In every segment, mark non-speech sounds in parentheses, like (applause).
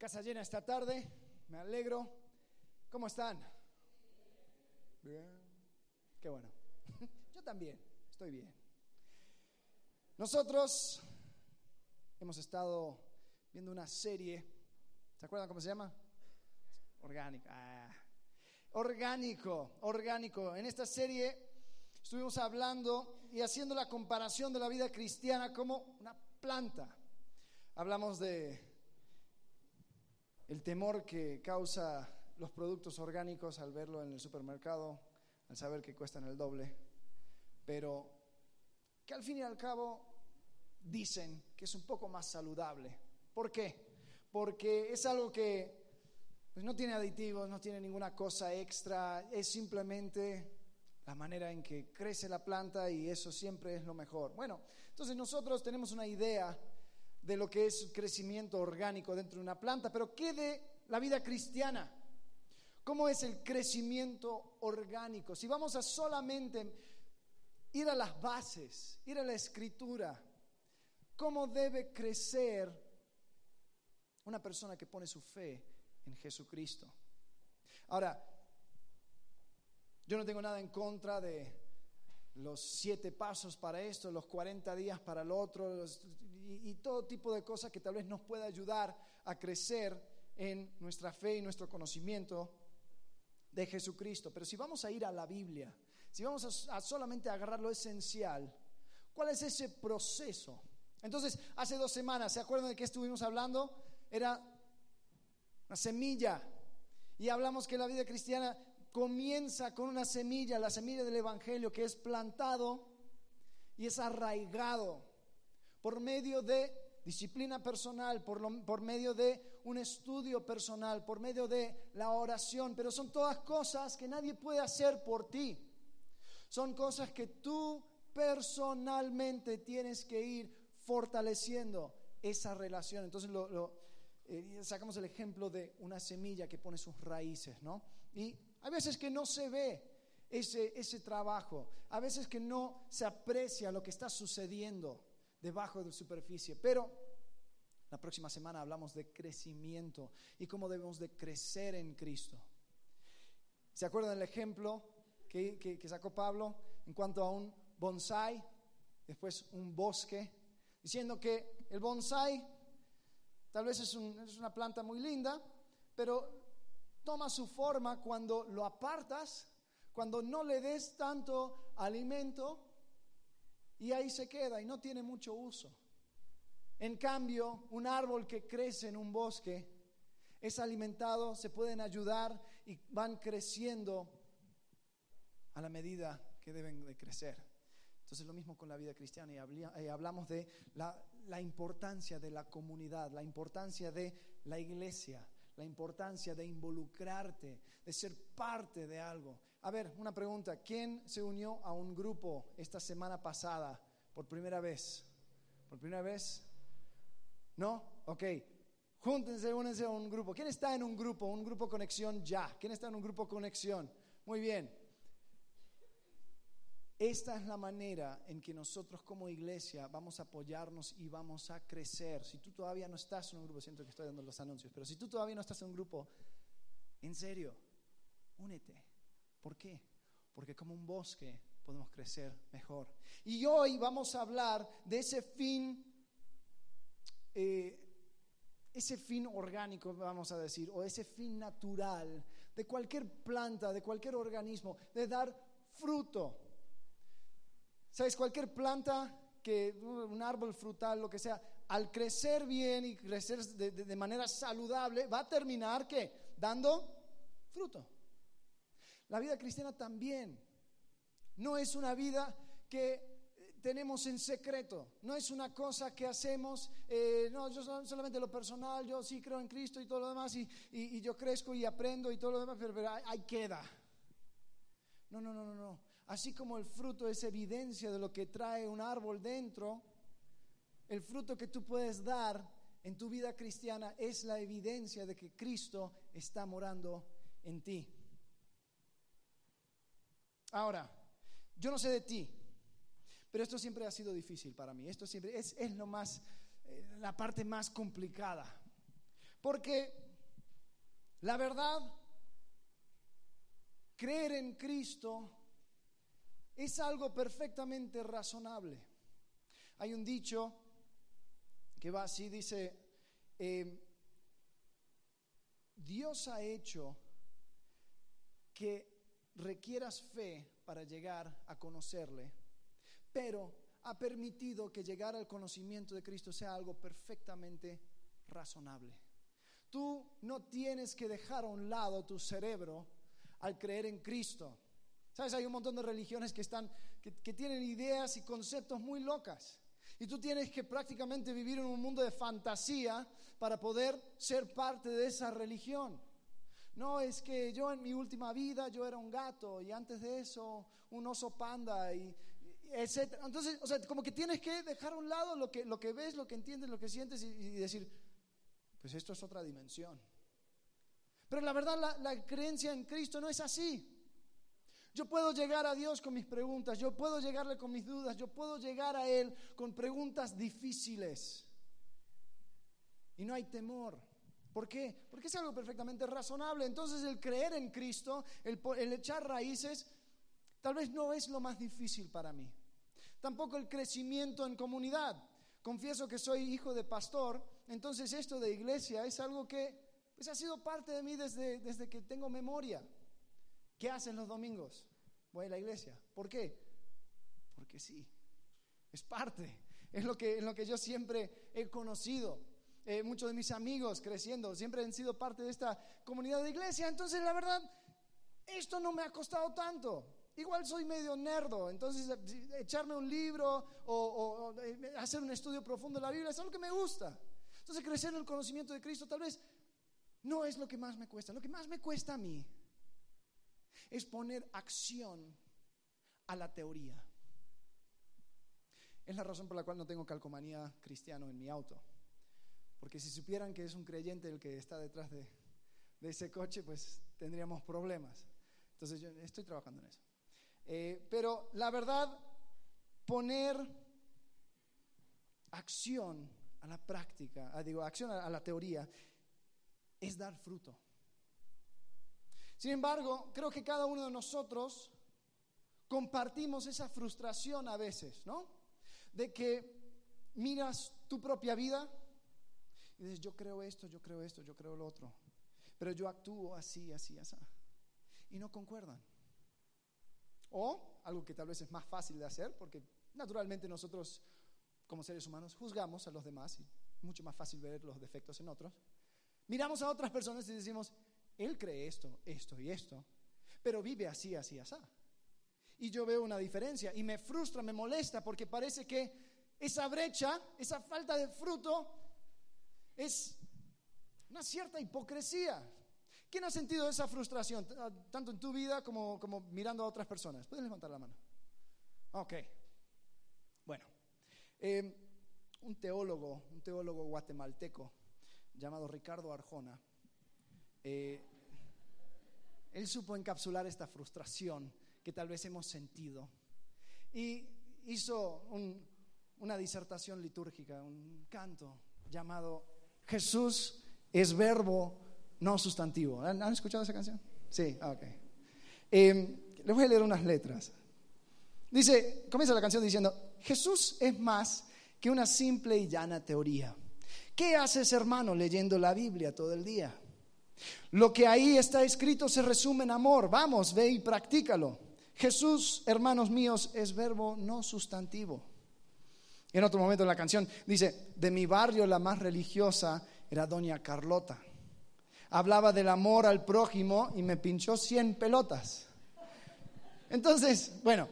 Casa llena esta tarde, me alegro. ¿Cómo están? Bien. Qué bueno. (laughs) Yo también, estoy bien. Nosotros hemos estado viendo una serie, ¿se acuerdan cómo se llama? Orgánico. Ah. Orgánico, orgánico. En esta serie estuvimos hablando y haciendo la comparación de la vida cristiana como una planta. Hablamos de el temor que causa los productos orgánicos al verlo en el supermercado, al saber que cuestan el doble, pero que al fin y al cabo dicen que es un poco más saludable. ¿Por qué? Porque es algo que pues, no tiene aditivos, no tiene ninguna cosa extra, es simplemente la manera en que crece la planta y eso siempre es lo mejor. Bueno, entonces nosotros tenemos una idea de lo que es crecimiento orgánico dentro de una planta, pero ¿qué de la vida cristiana? ¿Cómo es el crecimiento orgánico? Si vamos a solamente ir a las bases, ir a la escritura, ¿cómo debe crecer una persona que pone su fe en Jesucristo? Ahora, yo no tengo nada en contra de los siete pasos para esto, los 40 días para el otro, y, todo tipo de cosas que tal vez nos pueda ayudar a crecer en nuestra fe y nuestro conocimiento de Jesucristo. Pero si vamos a ir a la Biblia, si vamos a, a solamente agarrar lo esencial, ¿cuál es ese proceso? Entonces, hace dos semanas, ¿se acuerdan de qué estuvimos hablando? Era una semilla. Y hablamos que la vida cristiana comienza con una semilla, la semilla del Evangelio, que es plantado y es arraigado por medio de disciplina personal, por, medio de un estudio personal, por medio de la oración, pero son todas cosas que nadie puede hacer por ti. Son cosas que tú personalmente tienes que ir fortaleciendo esa relación. Entonces lo, eh, sacamos el ejemplo de una semilla que pone sus raíces, ¿no? Y hay veces que no se ve ese, ese trabajo, a veces que no se aprecia lo que está sucediendo debajo de la superficie, pero la próxima semana hablamos de crecimiento y cómo debemos de crecer en Cristo. ¿Se acuerdan del ejemplo que, que, sacó Pablo en cuanto a un bonsai, después un bosque, diciendo que el bonsai tal vez es, un, es una planta muy linda, pero toma su forma cuando lo apartas, cuando no le des tanto alimento y ahí se queda y no tiene mucho uso. En cambio, un árbol que crece en un bosque es alimentado, se pueden ayudar y van creciendo a la medida que deben de crecer. Entonces lo mismo con la vida cristiana y hablamos de la, la importancia de la comunidad, la importancia de la iglesia la importancia de involucrarte, de ser parte de algo. A ver, una pregunta, ¿quién se unió a un grupo esta semana pasada por primera vez? ¿Por primera vez? ¿No? Ok. Júntense, únense a un grupo. ¿Quién está en un grupo? Un grupo conexión ya. ¿Quién está en un grupo conexión? Muy bien. Esta es la manera en que nosotros como iglesia vamos a apoyarnos y vamos a crecer. Si tú todavía no estás en un grupo, siento que estoy dando los anuncios, pero si tú todavía no estás en un grupo, en serio, únete. ¿Por qué? Porque como un bosque podemos crecer mejor. Y hoy vamos a hablar de ese fin, eh, ese fin orgánico, vamos a decir, o ese fin natural de cualquier planta, de cualquier organismo, de dar fruto. ¿Sabes? Cualquier planta que un árbol frutal, lo que sea, al crecer bien y crecer de, manera saludable, va a terminar ¿qué? Dando fruto. La vida cristiana también no es una vida que eh, tenemos en secreto, no es una cosa que hacemos, eh, no, yo solamente lo personal, yo sí creo en Cristo y todo lo demás, y, yo crezco y aprendo y todo lo demás, pero, pero ahí queda. No, no, no, no, no. Así como el fruto es evidencia de lo que trae un árbol dentro, el fruto que tú puedes dar en tu vida cristiana es la evidencia de que Cristo está morando en ti. Ahora, yo no sé de ti, pero esto siempre ha sido difícil para mí. Esto siempre es, lo más, eh, la parte más complicada. Porque la verdad, creer en Cristo es algo perfectamente razonable. Hay un dicho que va así, dice, eh, Dios ha hecho que requieras fe para llegar a conocerle, pero ha permitido que llegar al conocimiento de Cristo sea algo perfectamente razonable. Tú no tienes que dejar a un lado tu cerebro al creer en Cristo. Sabes, hay un montón de religiones que están que, que tienen ideas y conceptos muy locas. Y tú tienes que prácticamente vivir en un mundo de fantasía para poder ser parte de esa religión. No, es que yo en mi última vida yo era un gato y antes de eso un oso panda y, etc. Entonces, o sea, como que tienes que dejar a un lado lo que, lo que ves, lo que entiendes, lo que sientes y, decir, pues esto es otra dimensión. Pero la verdad, la creencia en Cristo no es así. Yo puedo llegar a Dios con mis preguntas, yo puedo llegarle con mis dudas, yo puedo llegar a Él con preguntas difíciles. Y no hay temor. ¿Por qué? Porque es algo perfectamente razonable. Entonces el creer en Cristo, el, echar raíces, tal vez no es lo más difícil para mí. Tampoco el crecimiento en comunidad. Confieso que soy hijo de pastor, entonces esto de iglesia es algo que pues, ha sido parte de mí desde, desde que tengo memoria. ¿Qué hacen los domingos? Voy a la iglesia. ¿Por qué? Porque sí, es parte, es lo que, lo que yo siempre he conocido. Eh, muchos de mis amigos creciendo siempre han sido parte de esta comunidad de iglesia. Entonces, la verdad, esto no me ha costado tanto. Igual soy medio nerdo, entonces eh, echarme un libro o, o, eh, hacer un estudio profundo de la Biblia es algo que me gusta. Entonces, crecer en el conocimiento de Cristo tal vez no es lo que más me cuesta. Lo que más me cuesta a mí es poner acción a la teoría. Es la razón por la cual no tengo calcomanía cristiano en mi auto. Porque si supieran que es un creyente el que está detrás de, ese coche, pues tendríamos problemas. Entonces yo estoy trabajando en eso. Eh, pero la verdad, poner acción a la práctica, ah, digo, acción a la teoría, es dar fruto. Sin embargo, creo que cada uno de nosotros compartimos esa frustración a veces, ¿no? De que miras tu propia vida y dices, yo creo esto, yo creo esto, yo creo lo otro, pero yo actúo así, así, así. Y no concuerdan. O algo que tal vez es más fácil de hacer, porque naturalmente nosotros como seres humanos juzgamos a los demás y es mucho más fácil ver los defectos en otros. Miramos a otras personas y decimos, él cree esto, esto y esto, pero vive así, así, así. Y yo veo una diferencia y me frustra, me molesta porque parece que esa brecha, esa falta de fruto es una cierta hipocresía. ¿Quién ha sentido esa frustración, tanto en tu vida como, como mirando a otras personas? Puedes levantar la mano. Ok. Bueno, em, un teólogo, un teólogo guatemalteco llamado Ricardo Arjona, eh, él supo encapsular esta frustración que tal vez hemos sentido y hizo una disertación litúrgica, un canto llamado Jesús es verbo, no sustantivo. ¿Han, escuchado esa canción? Sí, ok. Eh, les voy a leer unas letras. Dice, comienza la canción diciendo, Jesús es más que una simple y llana teoría. ¿Qué haces, hermano, leyendo la Biblia todo el día? Lo que ahí está escrito se resume en amor. Vamos, ve y practícalo. Jesús, hermanos míos, es verbo no sustantivo. En otro momento en la canción dice, de mi barrio la más religiosa era doña Carlota. Hablaba del amor al prójimo y me pinchó 100 pelotas. Entonces, bueno,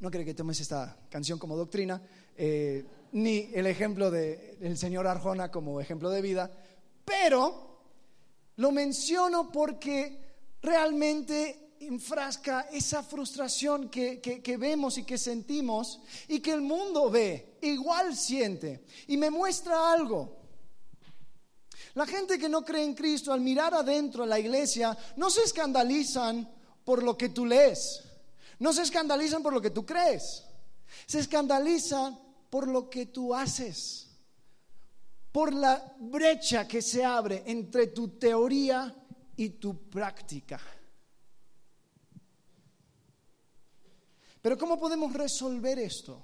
no creo que tomes esta canción como doctrina, eh, ni el ejemplo del señor Arjona como ejemplo de vida, pero lo menciono porque realmente enfrasca esa frustración que, vemos y que sentimos y que el mundo ve, igual siente. Y me muestra algo. La gente que no cree en Cristo al mirar adentro a la iglesia no se escandalizan por lo que tú lees, no se escandalizan por lo que tú crees, se escandalizan por lo que tú haces por la brecha que se abre entre tu teoría y tu práctica. Pero ¿cómo podemos resolver esto?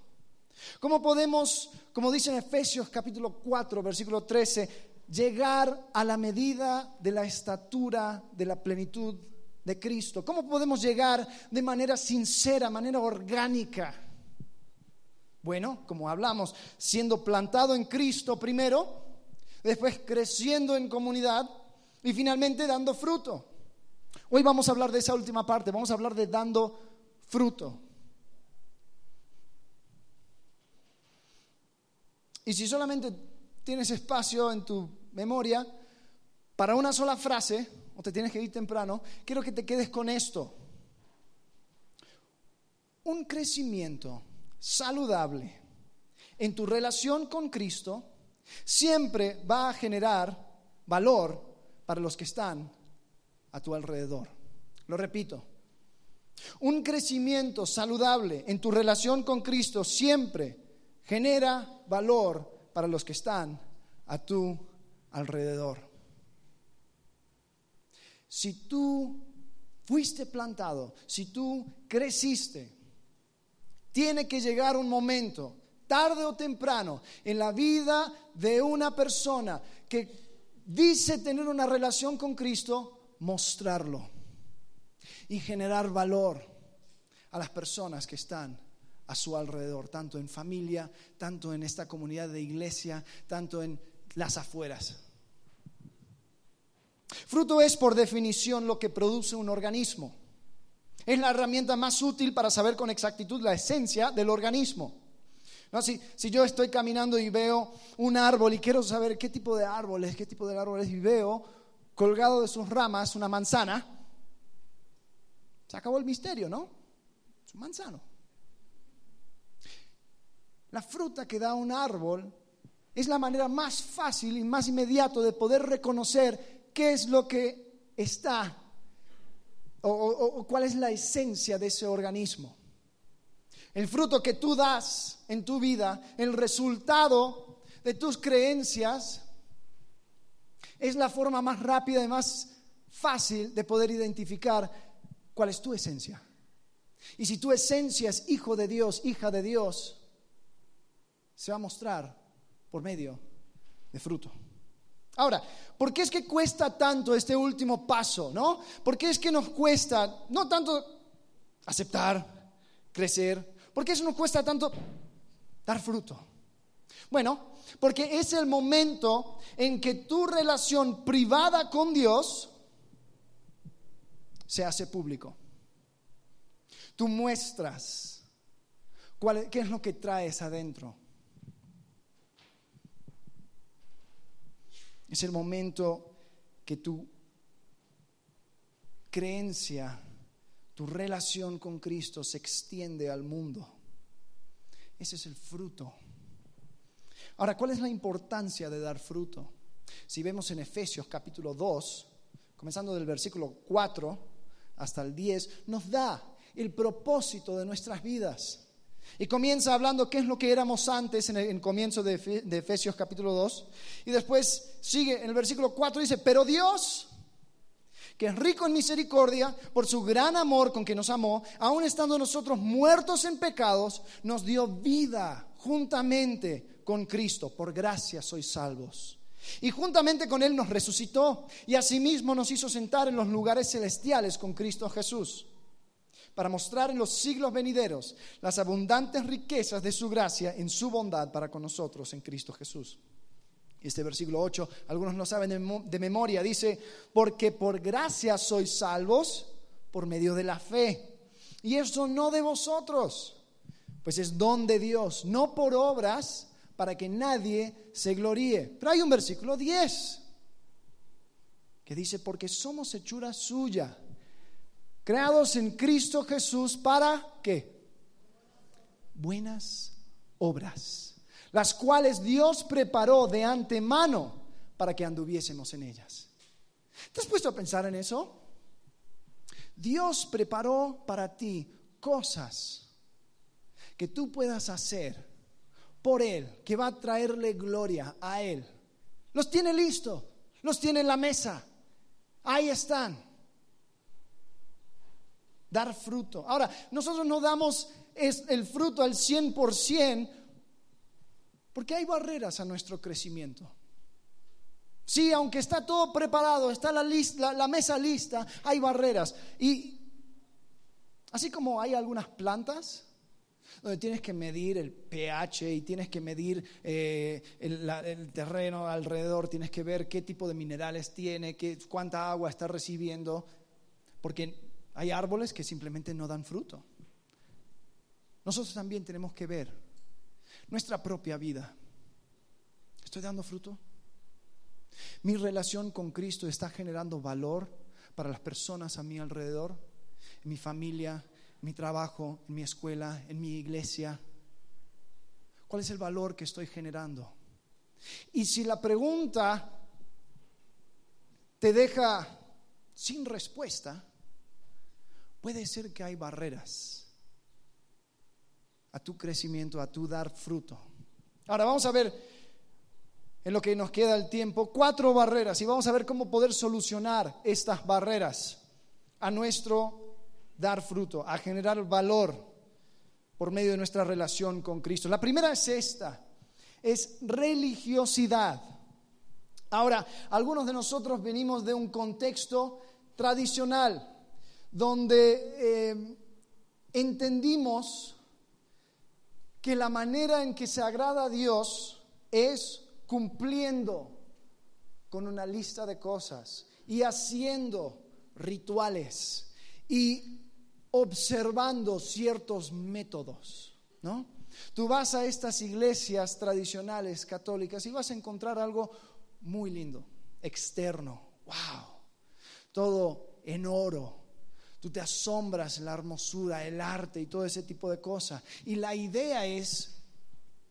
¿Cómo podemos, como dice en Efesios capítulo 4, versículo 13, llegar a la medida de la estatura de la plenitud de Cristo? ¿Cómo podemos llegar de manera sincera, manera orgánica? Bueno, como hablamos, siendo plantado en Cristo primero, después creciendo en comunidad y finalmente dando fruto. Hoy vamos a hablar de esa última parte, vamos a hablar de dando fruto. Y si solamente tienes espacio en tu memoria para una sola frase, o te tienes que ir temprano, quiero que te quedes con esto. Un crecimiento saludable en tu relación con Cristo siempre va a generar valor para los que están a tu alrededor. Lo repito, un crecimiento saludable en tu relación con Cristo siempre genera valor para los que están a tu alrededor. Si tú fuiste plantado, si tú creciste, tiene que llegar un momento, tarde o temprano, en la vida de una persona que dice tener una relación con Cristo, mostrarlo y generar valor a las personas que están a su alrededor, tanto en familia, tanto en esta comunidad de iglesia, tanto en las afueras. Fruto es por definición lo que produce un organismo. Es la herramienta más útil para saber con exactitud la esencia del organismo. ¿No? Si, si, yo estoy caminando y veo un árbol y quiero saber qué tipo de árbol es, qué tipo de árbol es, y veo colgado de sus ramas una manzana, se acabó el misterio, ¿no? Es un manzano. La fruta que da un árbol es la manera más fácil y más inmediata de poder reconocer qué es lo que está o, cuál es la esencia de ese organismo. El fruto que tú das en tu vida, el resultado de tus creencias, es la forma más rápida y más fácil de poder identificar cuál es tu esencia. Y si tu esencia es hijo de Dios, hija de Dios, se va a mostrar por medio de fruto. Ahora, ¿por qué es que cuesta tanto este último paso? ¿No? ¿Por qué es que nos cuesta no tanto aceptar, crecer? ¿Por qué eso nos cuesta tanto dar fruto? Bueno, porque es el momento en que tu relación privada con Dios se hace público. Tú muestras cuál, qué es lo que traes adentro. Es el momento que tu creencia, tu relación con Cristo se extiende al mundo. Ese es el fruto. Ahora, ¿cuál es la importancia de dar fruto? Si vemos en Efesios capítulo 2, comenzando del versículo 4 hasta el 10, nos da el propósito de nuestras vidas. Y comienza hablando qué es lo que éramos antes en el comienzo de, de Efesios capítulo 2. Y después sigue en el versículo 4, dice, pero Dios, que es rico en misericordia, por su gran amor con que nos amó, aun estando nosotros muertos en pecados, nos dio vida juntamente con Cristo. Por gracia sois salvos. Y juntamente con Él nos resucitó y asimismo nos hizo sentar en los lugares celestiales con Cristo Jesús para mostrar en los siglos venideros las abundantes riquezas de su gracia en su bondad para con nosotros en Cristo Jesús. Este versículo 8, algunos no saben de memoria, dice, porque por gracia sois salvos por medio de la fe. Y eso no de vosotros, pues es don de Dios, no por obras para que nadie se gloríe. Pero hay un versículo 10 que dice, porque somos hechura suya creados en Cristo Jesús para qué? Buenas obras, las cuales Dios preparó de antemano para que anduviésemos en ellas. ¿Te has puesto a pensar en eso? Dios preparó para ti cosas que tú puedas hacer por Él, que va a traerle gloria a Él Los tiene listo, los tiene en la mesa. Ahí están. Dar fruto. Ahora, nosotros no damos el fruto al 100% porque hay barreras a nuestro crecimiento. Sí, aunque está todo preparado, está la, mesa lista, hay barreras. Y así como hay algunas plantas donde tienes que medir el pH y tienes que medir eh, el, terreno alrededor, tienes que ver qué tipo de minerales tiene, qué, cuánta agua está recibiendo, porque hay árboles que simplemente no dan fruto. Nosotros también tenemos que ver nuestra propia vida. ¿Estoy dando fruto? Mi relación con Cristo está generando valor para las personas a mi alrededor, en mi familia, en mi trabajo, en mi escuela, en mi iglesia. ¿Cuál es el valor que estoy generando? Y si la pregunta te deja sin respuesta, puede ser que hay barreras a tu crecimiento, a tu dar fruto. Ahora vamos a ver en lo que nos queda el tiempo, cuatro barreras y vamos a ver cómo poder solucionar estas barreras a nuestro dar fruto, a generar valor por medio de nuestra relación con Cristo. La primera es esta, es religiosidad. Ahora, algunos de nosotros venimos de un contexto tradicional donde eh, entendimos que la manera en que se agrada a Dios es cumpliendo con una lista de cosas y haciendo rituales y observando ciertos métodos, ¿no? Tú vas a estas iglesias tradicionales católicas y vas a encontrar algo muy lindo, externo, wow, todo en oro. Tú te asombras la hermosura, el arte y todo ese tipo de cosas. Y la idea es,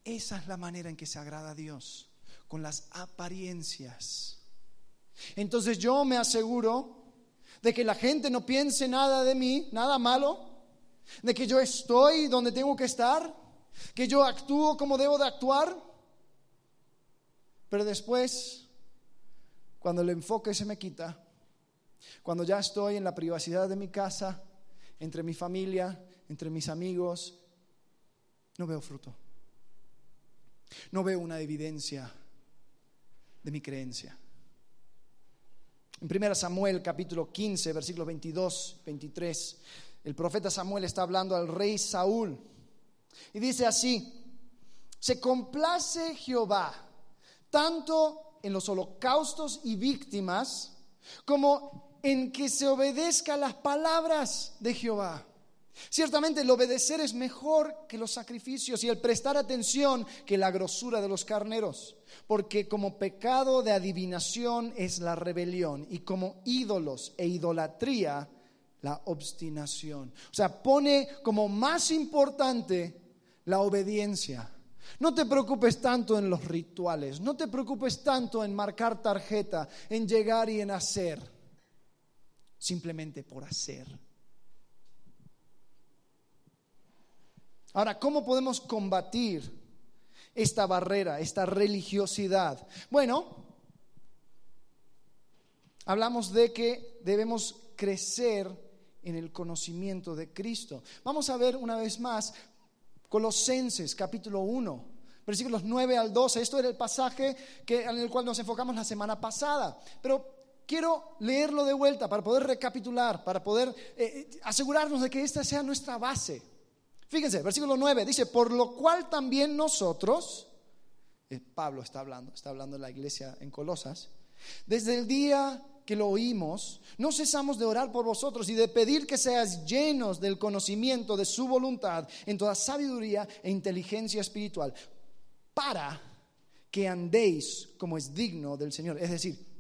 esa es la manera en que se agrada a Dios con las apariencias. Entonces yo me aseguro de que la gente no piense nada de mí, nada malo, de que yo estoy donde tengo que estar, que yo actúo como debo de actuar, pero después, cuando el enfoque se me quita, cuando ya estoy en la privacidad de mi casa, entre mi familia, entre mis amigos, no veo fruto. No veo una evidencia de mi creencia. En 1 Samuel capítulo 15, versículos 22, 23, el profeta Samuel está hablando al rey Saúl y dice así, se complace Jehová tanto en los holocaustos y víctimas como en que se obedezca las palabras de Jehová. Ciertamente el obedecer es mejor que los sacrificios y el prestar atención que la grosura de los carneros, porque como pecado de adivinación es la rebelión y como ídolos e idolatría la obstinación. O sea, pone como más importante la obediencia. No te preocupes tanto en los rituales, no te preocupes tanto en marcar tarjeta, en llegar y en hacer, simplemente por hacer Ahora, ¿cómo podemos combatir esta barrera, esta religiosidad? Bueno, hablamos de que debemos crecer en el conocimiento de Cristo. Vamos a ver una vez más Colosenses capítulo 1, versículos 9 al 12. Esto era el pasaje que, en el cual nos enfocamos la semana pasada. Pero quiero leerlo de vuelta para poder recapitular, para poder eh, eh, asegurarnos de que esta sea nuestra base. Fíjense, versículo 9 dice, por lo cual también nosotros, eh, Pablo está hablando, está hablando de la iglesia en Colosas, desde el día que lo oímos, no cesamos de orar por vosotros y de pedir que seas llenos del conocimiento de su voluntad en toda sabiduría e inteligencia espiritual, para que andéis como es digno del Señor. Es decir,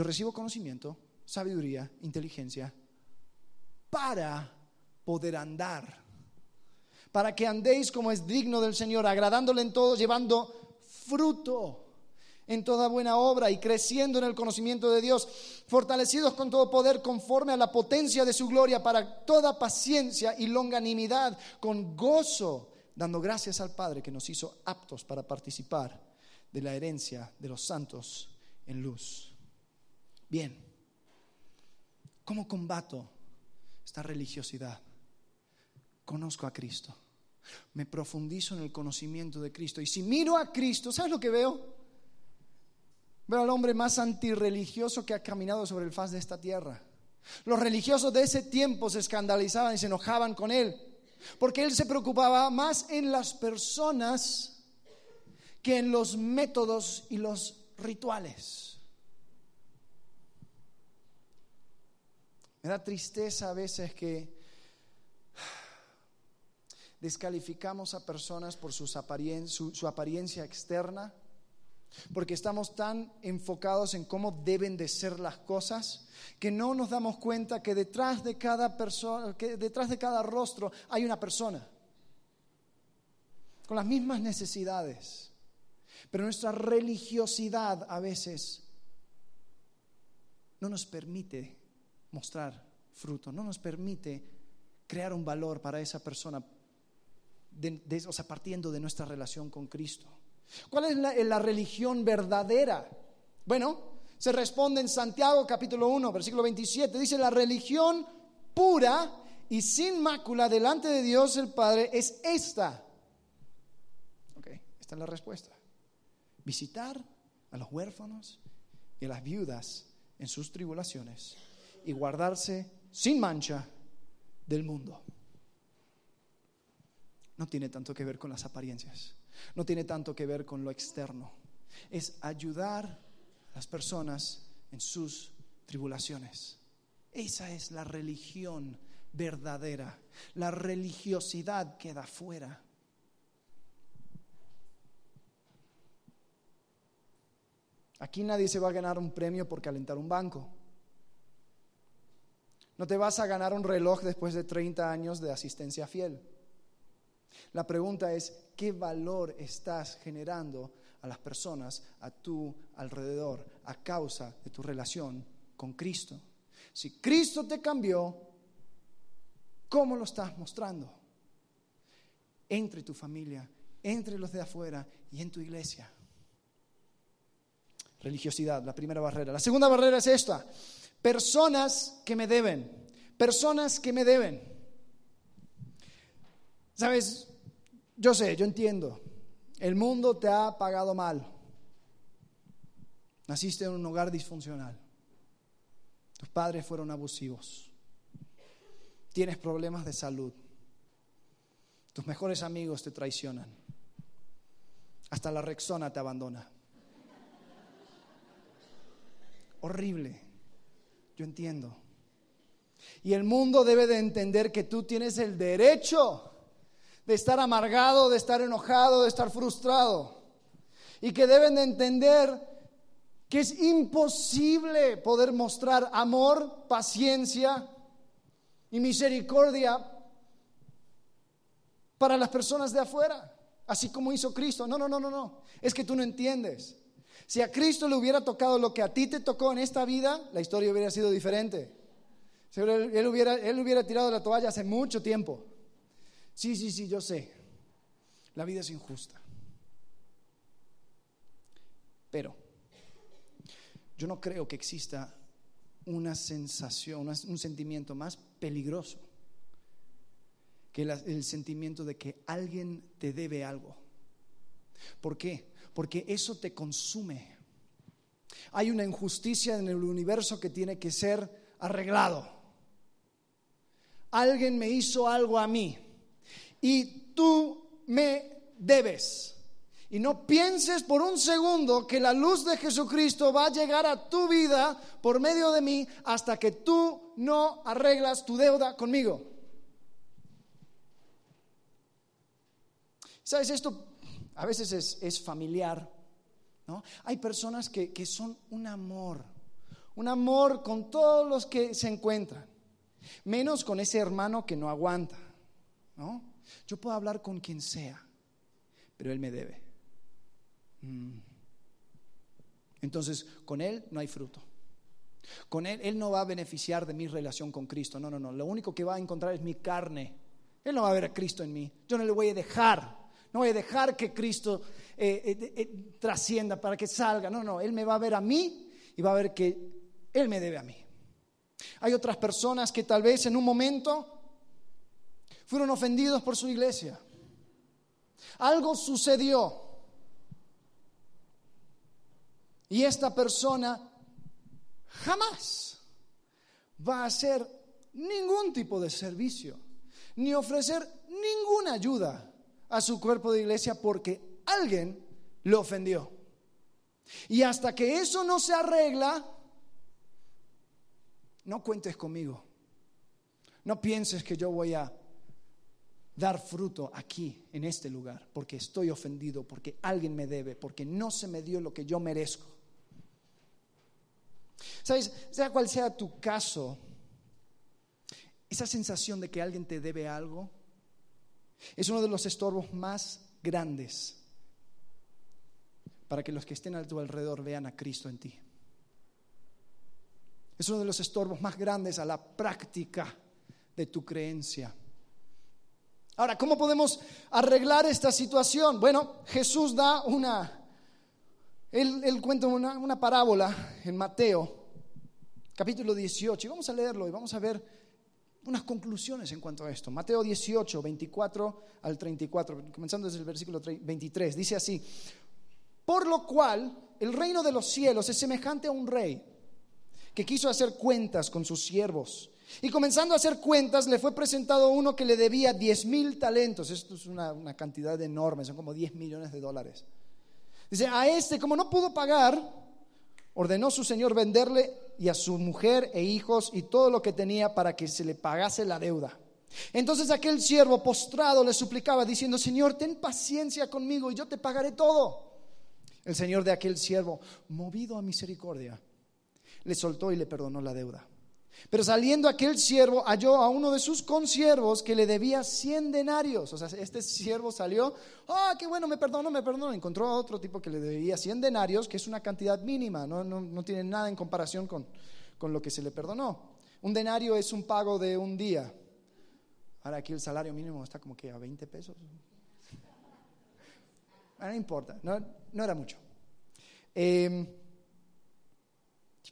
yo recibo conocimiento, sabiduría, inteligencia, para poder andar para que andéis como es digno del Señor, agradándole en todo, llevando fruto en toda buena obra y creciendo en el conocimiento de Dios, fortalecidos con todo poder conforme a la potencia de su gloria, para toda paciencia y longanimidad, con gozo, dando gracias al Padre que nos hizo aptos para participar de la herencia de los santos en luz. Bien, ¿cómo combato esta religiosidad? Conozco a Cristo, me profundizo en el conocimiento de Cristo y si miro a Cristo, ¿sabes lo que veo? Veo al hombre más antirreligioso que ha caminado sobre el faz de esta tierra. Los religiosos de ese tiempo se escandalizaban y se enojaban con él, porque él se preocupaba más en las personas que en los métodos y los rituales. Me da tristeza a veces que descalificamos a personas por su, apariencia externa, porque estamos tan enfocados en cómo deben de ser las cosas que no nos damos cuenta que detrás de cada persona, que detrás de cada rostro hay una persona con las mismas necesidades. Pero nuestra religiosidad a veces no nos permite mostrar fruto, no nos permite crear un valor para esa persona, o sea, partiendo de nuestra relación con Cristo. ¿Cuál es la, la religión verdadera? Bueno, se responde en Santiago capítulo 1, versículo 27. Dice, la religión pura y sin mácula delante de Dios el Padre es esta. Ok, esta es la respuesta. Visitar a los huérfanos y a las viudas en sus tribulaciones y guardarse sin mancha del mundo. No tiene tanto que ver con las apariencias, no tiene tanto que ver con lo externo. Es ayudar las personas en sus tribulaciones. Esa es la religión verdadera. La religiosidad queda fuera. Aquí nadie se va a ganar un premio por calentar un banco. No te vas a ganar un reloj después de 30 años de asistencia fiel. La pregunta es, ¿qué valor estás generando a las personas a tu alrededor a causa de tu relación con Cristo. Si Cristo te cambió, ¿cómo lo estás mostrando? Entre tu familia, entre los de afuera y en tu iglesia. Religiosidad, la primera barrera. La segunda barrera es esta. Personas que me deben. Personas que me deben. Sabes, yo sé, yo entiendo. El mundo te ha pagado mal. Naciste en un hogar disfuncional. Tus padres fueron abusivos. Tienes problemas de salud. Tus mejores amigos te traicionan. Hasta la Rexona te abandona. Horrible. Yo entiendo. Y el mundo debe de entender que tú tienes el derecho de estar amargado, de estar enojado, de estar frustrado. Y que deben de entender que es imposible poder mostrar amor, paciencia y misericordia para las personas de afuera, así como hizo Cristo. No, no, no, no, no. Es que tú no entiendes. Si a Cristo le hubiera tocado lo que a ti te tocó en esta vida, la historia hubiera sido diferente. Él hubiera, él hubiera tirado la toalla hace mucho tiempo. Sí, sí, sí, yo sé. La vida es injusta. Pero yo no creo que exista una sensación, un sentimiento más peligroso que el sentimiento de que alguien te debe algo. ¿Por qué? Porque eso te consume. Hay una injusticia en el universo que tiene que ser arreglado. Alguien me hizo algo a mí y tú me debes. Y no pienses por un segundo que la luz de Jesucristo va a llegar a tu vida por medio de mí hasta que tú no arreglas tu deuda conmigo. ¿Sabes? Esto a veces es, familiar. ¿no? Hay personas que, que son un amor, un amor con todos los que se encuentran, menos con ese hermano que no aguanta. ¿no? Yo puedo hablar con quien sea, pero Él me debe. Mm. Entonces, con Él no hay fruto. Con Él, Él no va a beneficiar de mi relación con Cristo. No, no, no. Lo único que va a encontrar es mi carne. Él no va a ver a Cristo en mí. Yo no le voy a dejar. No voy a dejar que Cristo eh, eh, eh, trascienda para que salga. No, no, Él me va a ver a mí y va a ver que Él me debe a mí. Hay otras personas que tal vez en un momento fueron ofendidos por su iglesia. Algo sucedió. Y esta persona jamás va a hacer ningún tipo de servicio, ni ofrecer ninguna ayuda a su cuerpo de iglesia porque alguien lo ofendió. Y hasta que eso no se arregla, no cuentes conmigo. No pienses que yo voy a dar fruto aquí, en este lugar, porque estoy ofendido, porque alguien me debe, porque no se me dio lo que yo merezco. ¿Sabes? Sea cual sea tu caso, esa sensación de que alguien te debe algo es uno de los estorbos más grandes para que los que estén a tu alrededor vean a Cristo en ti. Es uno de los estorbos más grandes a la práctica de tu creencia. Ahora, ¿cómo podemos arreglar esta situación? Bueno, Jesús da una, él, cuenta una, una parábola en Mateo, capítulo 18, y vamos a leerlo y vamos a ver unas conclusiones en cuanto a esto. Mateo 18, 24 al 34, comenzando desde el versículo 23, dice así, por lo cual el reino de los cielos es semejante a un rey que quiso hacer cuentas con sus siervos. Y comenzando a hacer cuentas, le fue presentado uno que le debía 10 mil talentos. Esto es una, cantidad enorme, son como 10 millones de dólares. Dice, a este, como no pudo pagar, ordenó su señor venderle y a su mujer e hijos y todo lo que tenía para que se le pagase la deuda. Entonces aquel siervo postrado le suplicaba diciendo, Señor, ten paciencia conmigo y yo te pagaré todo. El señor de aquel siervo, movido a misericordia, le soltó y le perdonó la deuda. Pero saliendo aquel siervo halló a uno de sus consiervos que le debía 100 denarios. O sea, este siervo salió, ah, qué bueno, me perdonó, me perdonó. Encontró a otro tipo que le debía 100 denarios, que es una cantidad mínima, no, no, tiene nada en comparación con, con lo que se le perdonó. Un denario es un pago de un día. Ahora aquí el salario mínimo está como que a 20 pesos. Ah, no importa, no, no era mucho. Eh,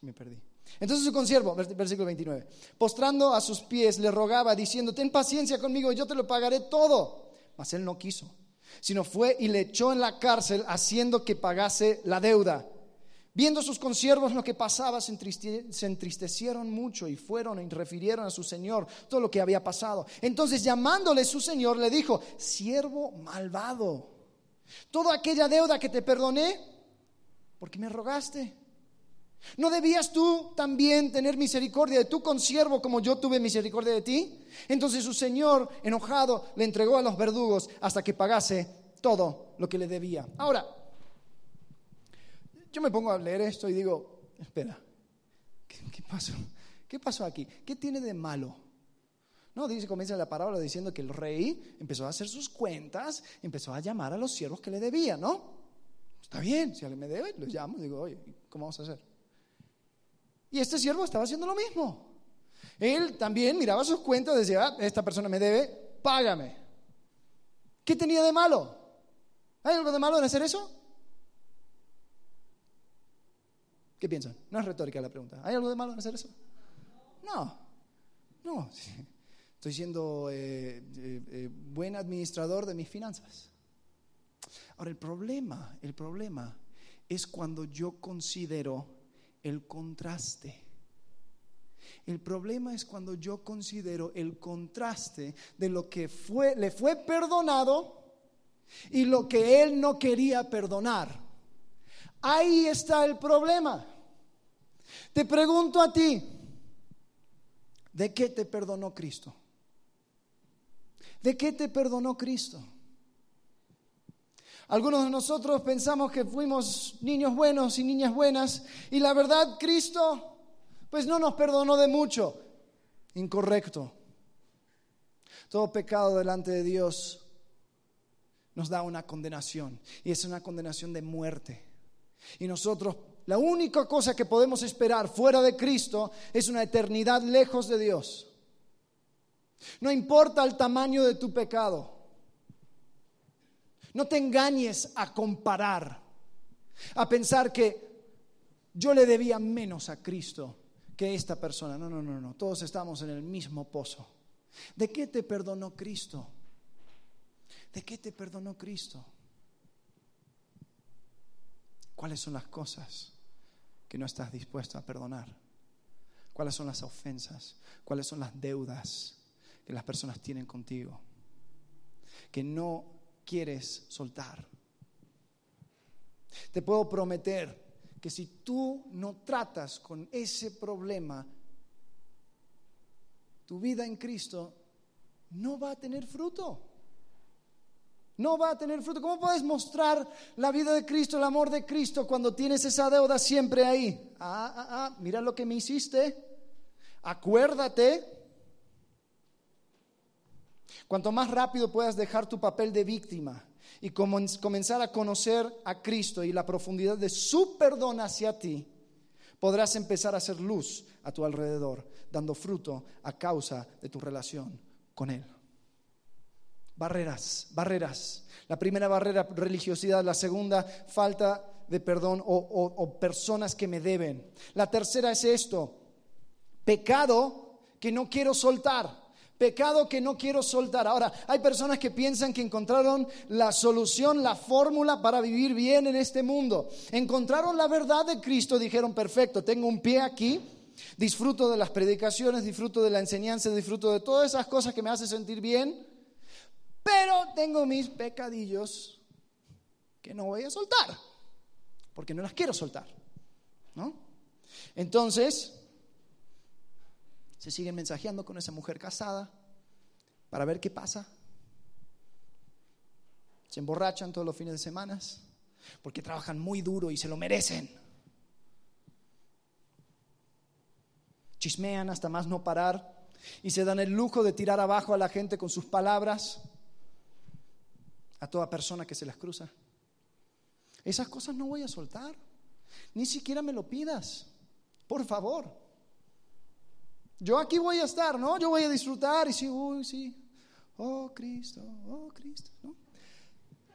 me perdí. Entonces su consiervo, versículo 29, postrando a sus pies, le rogaba diciendo, ten paciencia conmigo, yo te lo pagaré todo. Mas él no quiso, sino fue y le echó en la cárcel haciendo que pagase la deuda. Viendo sus consiervos lo que pasaba, se, entristecieron mucho y fueron y refirieron a su señor todo lo que había pasado. Entonces llamándole su señor le dijo, siervo malvado, toda aquella deuda que te perdoné, porque me rogaste. ¿No debías tú también tener misericordia de tu consiervo como yo tuve misericordia de ti? Entonces su señor, enojado, le entregó a los verdugos hasta que pagase todo lo que le debía. Ahora, yo me pongo a leer esto y digo, espera, ¿qué, pasó? ¿Qué pasó aquí? ¿Qué tiene de malo? No, dice, comienza la parábola diciendo que el rey empezó a hacer sus cuentas, empezó a llamar a los siervos que le debían, ¿no? Está bien, si alguien me debe, los llamo, digo, oye, ¿cómo vamos a hacer? Y este siervo estaba haciendo lo mismo. Él también miraba sus cuentas y decía, ah, esta persona me debe, págame. ¿Qué tenía de malo? ¿Hay algo de malo en hacer eso? ¿Qué piensan? No es retórica la pregunta. ¿Hay algo de malo en hacer eso? No, no. (laughs) Estoy siendo eh, eh, eh, buen administrador de mis finanzas. Ahora, el problema, el problema es cuando yo considero el contraste. El problema es cuando yo considero el contraste de lo que fue, le fue perdonado y lo que él no quería perdonar. Ahí está el problema. Te pregunto a ti, ¿de qué te perdonó Cristo? ¿De qué te perdonó Cristo? Algunos de nosotros pensamos que fuimos niños buenos y niñas buenas y la verdad Cristo pues no nos perdonó de mucho. Incorrecto. Todo pecado delante de Dios nos da una condenación y es una condenación de muerte. Y nosotros, la única cosa que podemos esperar fuera de Cristo es una eternidad lejos de Dios. No importa el tamaño de tu pecado. No te engañes a comparar, a pensar que yo le debía menos a Cristo que esta persona. No, no, no, no. Todos estamos en el mismo pozo. ¿De qué te perdonó Cristo? ¿De qué te perdonó Cristo? ¿Cuáles son las cosas que no estás dispuesto a perdonar? ¿Cuáles son las ofensas? ¿Cuáles son las deudas que las personas tienen contigo? Que no quieres soltar. Te puedo prometer que si tú no tratas con ese problema, tu vida en Cristo no va a tener fruto. No va a tener fruto. ¿Cómo puedes mostrar la vida de Cristo, el amor de Cristo, cuando tienes esa deuda siempre ahí? Ah, ah, ah, mira lo que me hiciste. Acuérdate. Cuanto más rápido puedas dejar tu papel de víctima y comenzar a conocer a Cristo y la profundidad de su perdón hacia ti, podrás empezar a hacer luz a tu alrededor, dando fruto a causa de tu relación con Él. Barreras, barreras. La primera barrera, religiosidad. La segunda, falta de perdón o, o personas que me deben. La tercera es esto, pecado que no quiero soltar. Pecado que no quiero soltar. Ahora, hay personas que piensan que encontraron la solución, la fórmula para vivir bien en este mundo. Encontraron la verdad de Cristo, dijeron, perfecto, tengo un pie aquí, disfruto de las predicaciones, disfruto de la enseñanza, disfruto de todas esas cosas que me hacen sentir bien, pero tengo mis pecadillos que no voy a soltar, porque no las quiero soltar. ¿No? Entonces, se siguen mensajeando con esa mujer casada para ver qué pasa. Se emborrachan todos los fines de semana porque trabajan muy duro y se lo merecen. Chismean hasta más no parar y se dan el lujo de tirar abajo a la gente con sus palabras a toda persona que se las cruza. Esas cosas no voy a soltar. Ni siquiera me lo pidas. Por favor. Yo aquí voy a estar, ¿no? Yo voy a disfrutar y sí, uy, sí. Oh Cristo, oh Cristo, ¿no?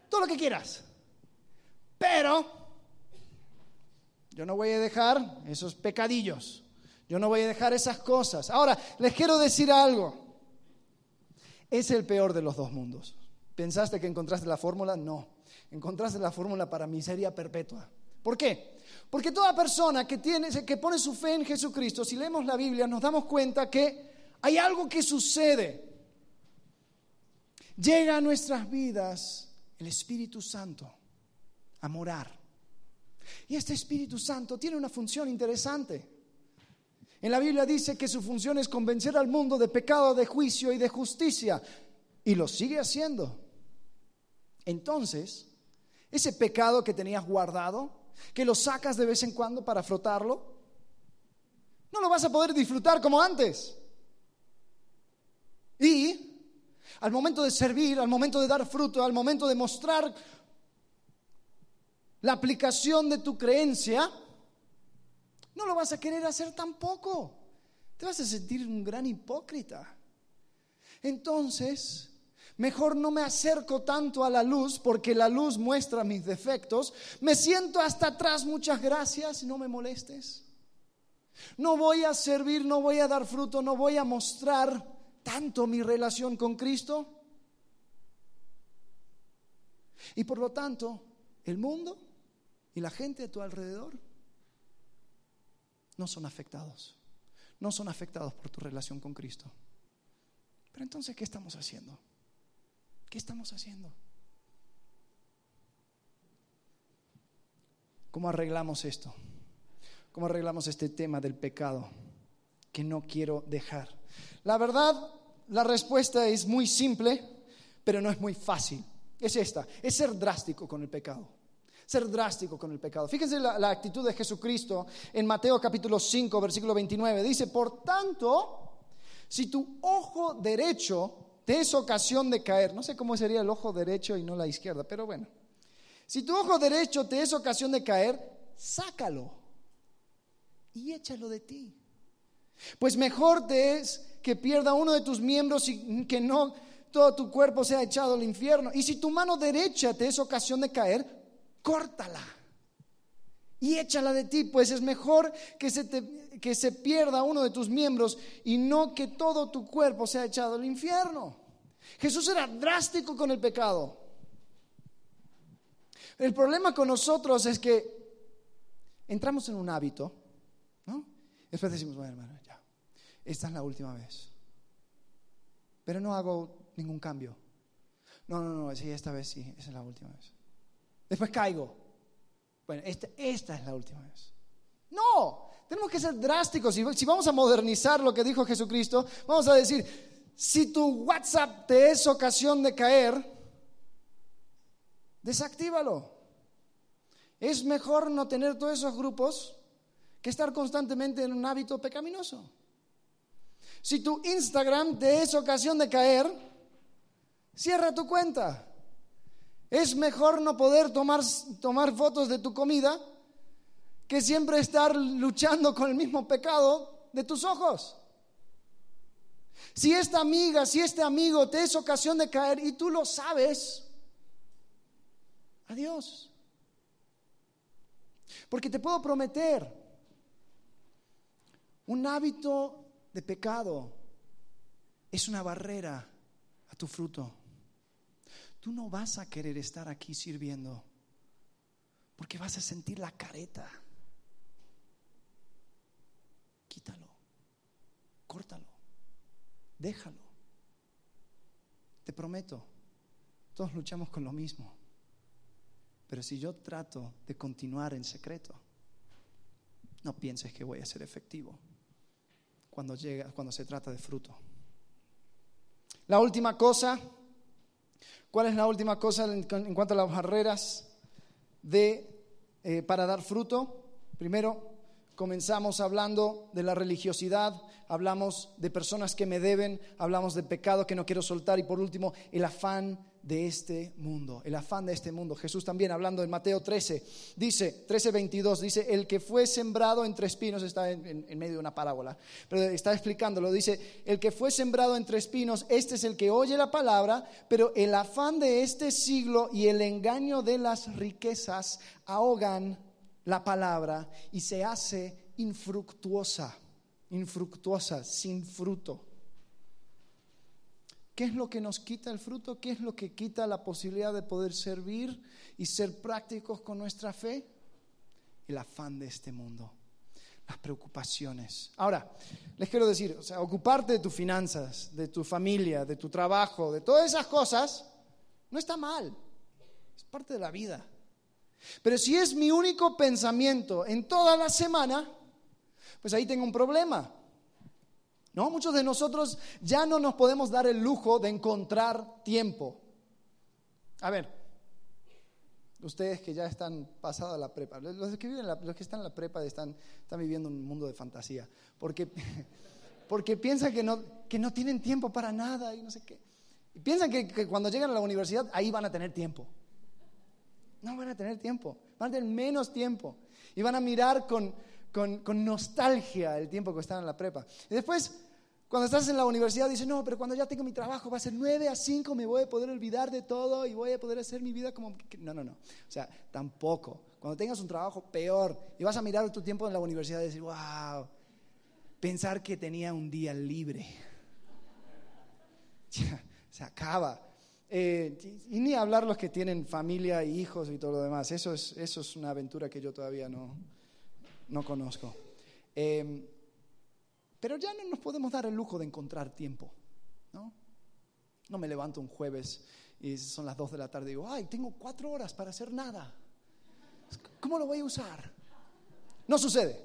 Todo lo que quieras. Pero yo no voy a dejar esos pecadillos. Yo no voy a dejar esas cosas. Ahora, les quiero decir algo. Es el peor de los dos mundos. ¿Pensaste que encontraste la fórmula? No. Encontraste la fórmula para miseria perpetua. ¿Por qué? Porque toda persona que, tiene, que pone su fe en Jesucristo, si leemos la Biblia, nos damos cuenta que hay algo que sucede. Llega a nuestras vidas el Espíritu Santo a morar. Y este Espíritu Santo tiene una función interesante. En la Biblia dice que su función es convencer al mundo de pecado, de juicio y de justicia. Y lo sigue haciendo. Entonces, ese pecado que tenías guardado, que lo sacas de vez en cuando para frotarlo, no lo vas a poder disfrutar como antes. Y al momento de servir, al momento de dar fruto, al momento de mostrar la aplicación de tu creencia, no lo vas a querer hacer tampoco. Te vas a sentir un gran hipócrita. Entonces, Mejor no me acerco tanto a la luz porque la luz muestra mis defectos. Me siento hasta atrás, muchas gracias, no me molestes. No voy a servir, no voy a dar fruto, no voy a mostrar tanto mi relación con Cristo. Y por lo tanto, el mundo y la gente a tu alrededor no son afectados. No son afectados por tu relación con Cristo. Pero entonces, ¿qué estamos haciendo? ¿Qué estamos haciendo? ¿Cómo arreglamos esto? ¿Cómo arreglamos este tema del pecado que no quiero dejar? La verdad, la respuesta es muy simple, pero no es muy fácil. Es esta, es ser drástico con el pecado. Ser drástico con el pecado. Fíjense la, actitud de Jesucristo en Mateo capítulo 5, versículo 29. Dice, por tanto, si tu ojo derecho te es ocasión de caer. No sé cómo sería el ojo derecho y no la izquierda, pero bueno. Si tu ojo derecho te es ocasión de caer, sácalo y échalo de ti. Pues mejor te es que pierda uno de tus miembros y que no todo tu cuerpo sea echado al infierno. Y si tu mano derecha te es ocasión de caer, córtala y échala de ti, pues es mejor que se, que se pierda uno de tus miembros y no que todo tu cuerpo sea echado al infierno. Jesús era drástico con el pecado. El problema con nosotros es que entramos en un hábito, ¿no? Después decimos, bueno, hermano, ya, esta es la última vez. Pero no hago ningún cambio. No, no, no, sí, esta vez sí, esa es la última vez. Después caigo. Bueno, esta, esta es la última vez. No, tenemos que ser drásticos. Si, si vamos a modernizar lo que dijo Jesucristo, vamos a decir, si tu WhatsApp te es ocasión de caer, desactívalo. Es mejor no tener todos esos grupos que estar constantemente en un hábito pecaminoso. Si tu Instagram te es ocasión de caer, cierra tu cuenta. Es mejor no poder tomar, tomar fotos de tu comida que siempre estar luchando con el mismo pecado de tus ojos. Si esta amiga, si este amigo te es ocasión de caer y tú lo sabes, adiós. Porque te puedo prometer, un hábito de pecado es una barrera a tu fruto tú no vas a querer estar aquí sirviendo porque vas a sentir la careta. Quítalo, córtalo, déjalo. Te prometo, todos luchamos con lo mismo. Pero si yo trato de continuar en secreto, no pienses que voy a ser efectivo cuando llega, cuando se trata de fruto. La última cosa ¿Cuál es la última cosa en, cuanto a las barreras de, eh, para dar fruto? Primero, comenzamos hablando de la religiosidad, hablamos de personas que me deben, hablamos de pecado que no quiero soltar y por último, el afán de este mundo, el afán de este mundo. Jesús también hablando en Mateo 13, dice, 13, 22, dice, el que fue sembrado entre espinos, está en, medio de una parábola, pero está explicándolo, dice, el que fue sembrado entre espinos, este es el que oye la palabra, pero el afán de este siglo y el engaño de las riquezas ahogan la palabra y se hace infructuosa, infructuosa, sin fruto. ¿Qué es lo que nos quita el fruto? ¿Qué es lo que quita la posibilidad de poder servir y ser prácticos con nuestra fe? El afán de este mundo, las preocupaciones. Ahora, les quiero decir, o sea, ocuparte de tus finanzas, de tu familia, de tu trabajo, de todas esas cosas, no está mal. Es parte de la vida. Pero si es mi único pensamiento en toda la semana, pues ahí tengo un problema. ¿No? Muchos de nosotros ya no nos podemos dar el lujo de encontrar tiempo. A ver, ustedes que ya están pasados a la prepa, los que, viven los que están en la prepa están, están viviendo un mundo de fantasía, porque, (laughs) porque piensan que no, que no tienen tiempo para nada y no sé qué. Y piensan que, que cuando llegan a la universidad ahí van a tener tiempo. No van a tener tiempo, van a tener menos tiempo y van a mirar con, con, con, nostalgia el tiempo que están en la prepa. Y después cuando estás en la universidad dices, no, pero cuando ya tengo mi trabajo va a ser 9 a 5, me voy a poder olvidar de todo y voy a poder hacer mi vida como... No, no, no. O sea, tampoco. Cuando tengas un trabajo peor y vas a mirar tu tiempo en la universidad y decir, wow, pensar que tenía un día libre. (laughs) se acaba. Eh, y ni hablar los que tienen familia y hijos y todo lo demás. Eso es, eso es una aventura que yo todavía no, no conozco. Eh, pero ya no nos podemos dar el lujo de encontrar tiempo. ¿no? no me levanto un jueves y son las 2 de la tarde y digo, ay, tengo cuatro horas para hacer nada. ¿Cómo lo voy a usar? No sucede.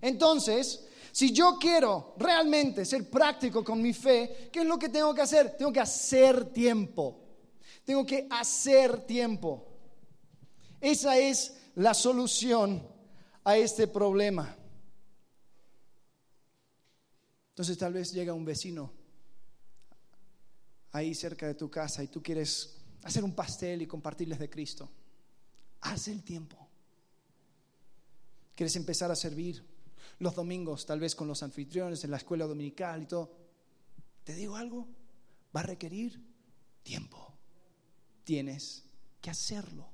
Entonces, si yo quiero realmente ser práctico con mi fe, ¿qué es lo que tengo que hacer? Tengo que hacer tiempo. Tengo que hacer tiempo. Esa es la solución a este problema. Entonces tal vez llega un vecino ahí cerca de tu casa y tú quieres hacer un pastel y compartirles de Cristo. Haz el tiempo. Quieres empezar a servir los domingos, tal vez con los anfitriones en la escuela dominical y todo. ¿Te digo algo? Va a requerir tiempo. Tienes que hacerlo.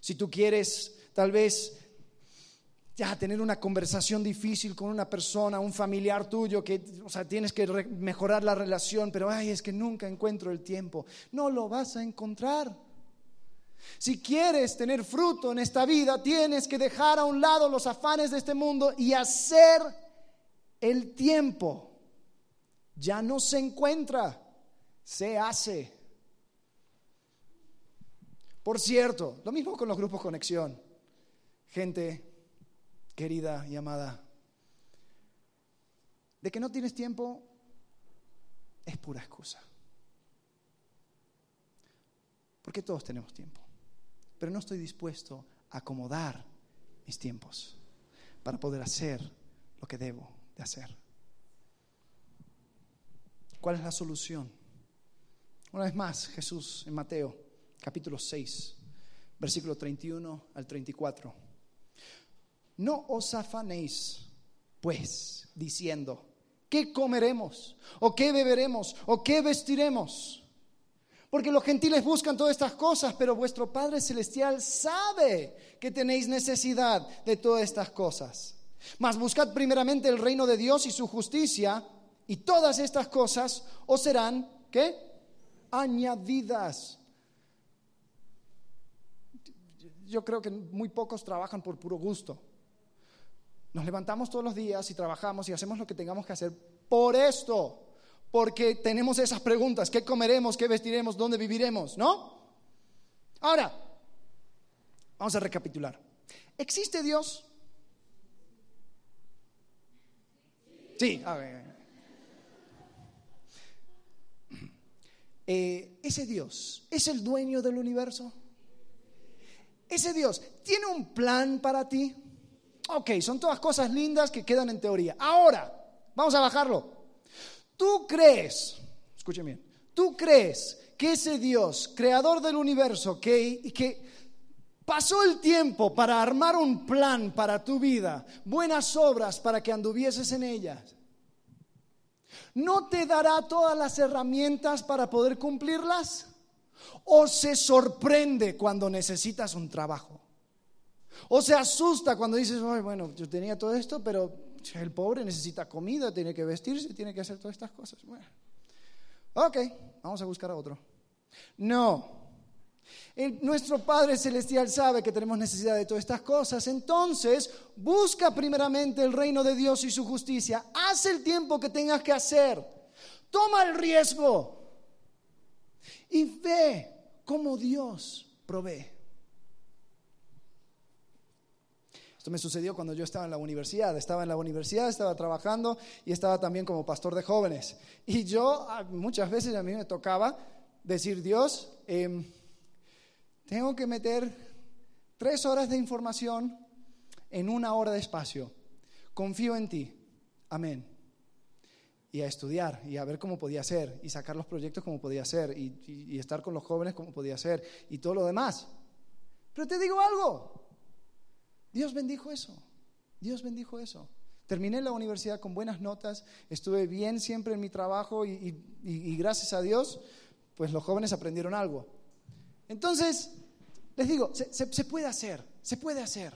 Si tú quieres tal vez ya tener una conversación difícil con una persona, un familiar tuyo, que, o sea, tienes que mejorar la relación, pero ay, es que nunca encuentro el tiempo. No lo vas a encontrar. Si quieres tener fruto en esta vida, tienes que dejar a un lado los afanes de este mundo y hacer el tiempo. Ya no se encuentra, se hace. Por cierto, lo mismo con los grupos conexión. Gente querida y amada, de que no tienes tiempo es pura excusa. Porque todos tenemos tiempo. Pero no estoy dispuesto a acomodar mis tiempos para poder hacer lo que debo de hacer. ¿Cuál es la solución? Una vez más, Jesús en Mateo capítulo 6, versículo 31 al 34. No os afanéis, pues, diciendo, ¿qué comeremos? ¿O qué beberemos? ¿O qué vestiremos? Porque los gentiles buscan todas estas cosas, pero vuestro Padre Celestial sabe que tenéis necesidad de todas estas cosas. Mas buscad primeramente el reino de Dios y su justicia, y todas estas cosas os serán, ¿qué? Añadidas. Yo creo que muy pocos trabajan por puro gusto. Nos levantamos todos los días y trabajamos y hacemos lo que tengamos que hacer por esto, porque tenemos esas preguntas, ¿qué comeremos, qué vestiremos, dónde viviremos? ¿No? Ahora, vamos a recapitular. ¿Existe Dios? Sí, a ver. Eh, ese Dios es el dueño del universo. Ese Dios tiene un plan para ti. Ok, son todas cosas lindas que quedan en teoría. Ahora, vamos a bajarlo. ¿Tú crees, escuchen bien, tú crees que ese Dios, creador del universo, que, que pasó el tiempo para armar un plan para tu vida, buenas obras para que anduvieses en ellas, ¿no te dará todas las herramientas para poder cumplirlas? ¿O se sorprende cuando necesitas un trabajo? O se asusta cuando dices, bueno, yo tenía todo esto, pero el pobre necesita comida, tiene que vestirse, tiene que hacer todas estas cosas. Bueno, ok, vamos a buscar a otro. No. nuestro Padre Celestial sabe que tenemos necesidad de todas estas cosas. Entonces, busca primeramente el reino de Dios y su justicia. Haz el tiempo que tengas que hacer. Toma el riesgo. Y ve cómo Dios provee. Esto me sucedió cuando yo estaba en la universidad. Estaba en la universidad, estaba trabajando y estaba también como pastor de jóvenes. Y yo ah, muchas veces a mí me tocaba decir, Dios, em, tengo que meter tres horas de información en una hora de espacio. Confío en ti. Amén. Y a estudiar y a ver cómo podía ser y sacar los proyectos como podía ser y, y estar con los jóvenes como podía ser y todo lo demás. Pero te digo algo, Dios bendijo eso. Dios bendijo eso. Terminé la universidad con buenas notas, estuve bien siempre en mi trabajo y, gracias a Dios, pues los jóvenes aprendieron algo. Entonces, les digo, se, se puede hacer, se puede hacer.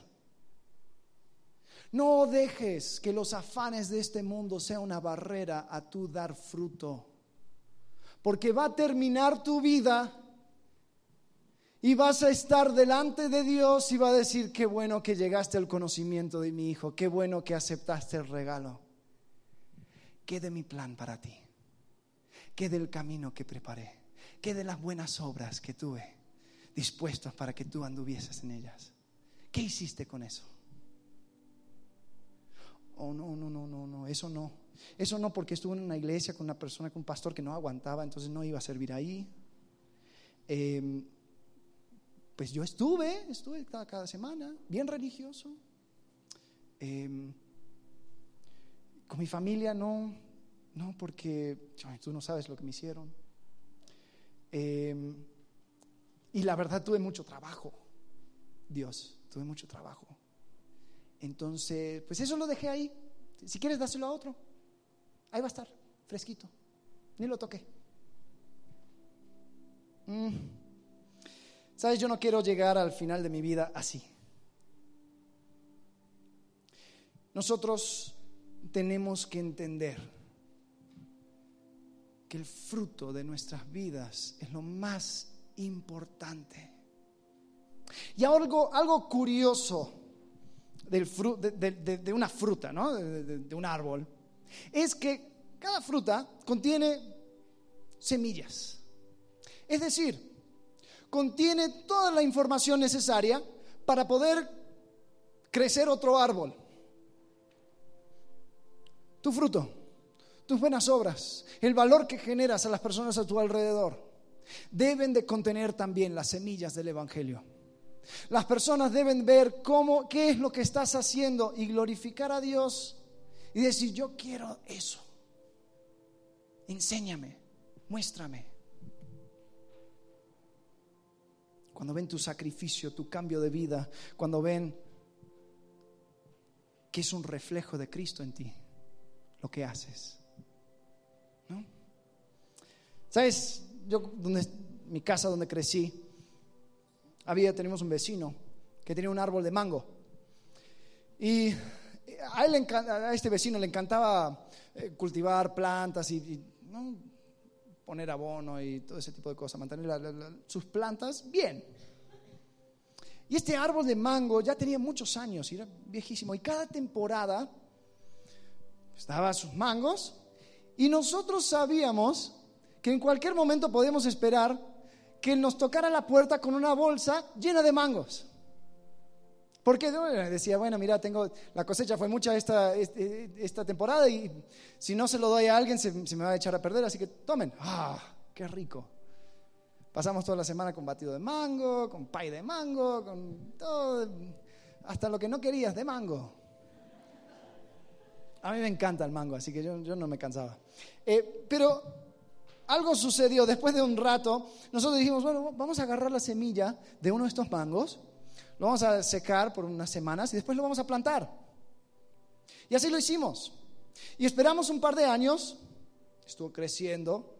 No dejes que los afanes de este mundo sea una barrera a tu dar fruto, porque va a terminar tu vida y vas a estar delante de Dios y va a decir, qué bueno que llegaste al conocimiento de mi hijo, qué bueno que aceptaste el regalo. ¿Qué de mi plan para ti? ¿Qué del camino que preparé? ¿Qué de las buenas obras que tuve dispuestas para que tú anduvieses en ellas? ¿Qué hiciste con eso? Oh, no, no, no, no, no, eso no. Eso no porque estuve en una iglesia con una persona, con un pastor que no aguantaba, entonces no iba a servir ahí. Eh, pues yo estuve, estuve cada, semana, bien religioso. Em, con mi familia no, no, porque tú no sabes lo que me hicieron. Em, y la verdad tuve mucho trabajo, Dios, tuve mucho trabajo. Entonces, pues eso lo dejé ahí. Si quieres, dáselo a otro. Ahí va a estar, fresquito. Ni lo toqué. mm, sabes, yo no quiero llegar al final de mi vida así. Nosotros tenemos que entender que el fruto de nuestras vidas es lo más importante. Y algo, algo curioso del de, una fruta, ¿no? de un árbol, es que cada fruta contiene semillas. Es decir, contiene toda la información necesaria para poder crecer otro árbol. Tu fruto, tus buenas obras, el valor que generas a las personas a tu alrededor, deben de contener también las semillas del Evangelio. Las personas deben ver cómo, qué es lo que estás haciendo y glorificar a Dios y decir, yo quiero eso. Enséñame, muéstrame. Cuando ven tu sacrificio, tu cambio de vida, cuando ven que es un reflejo de Cristo en ti, lo que haces. ¿No? ¿Sabes? Yo, donde, mi casa donde crecí, había, tenemos un vecino que tenía un árbol de mango. Y a, él, a este vecino le encantaba eh, cultivar plantas y, poner abono y todo ese tipo de cosas, mantener sus plantas bien. Y este árbol de mango ya tenía muchos años era viejísimo. Y cada temporada estaba sus mangos y nosotros sabíamos que en cualquier momento podíamos esperar que nos tocara la puerta con una bolsa llena de mangos. Porque decía, bueno, mira, tengo la cosecha fue mucha esta, este, esta temporada y si no se lo doy a alguien se, me va a echar a perder, así que tomen. ¡Ah, qué rico! Pasamos toda la semana con batido de mango, con pay de mango, con todo, hasta lo que no querías de mango. A mí me encanta el mango, así que yo, no me cansaba. Eh, pero algo sucedió después de un rato. Nosotros dijimos, bueno, vamos a agarrar la semilla de uno de estos mangos, lo vamos a secar por unas semanas y después lo vamos a plantar. Y así lo hicimos. Y esperamos un par de años, estuvo creciendo.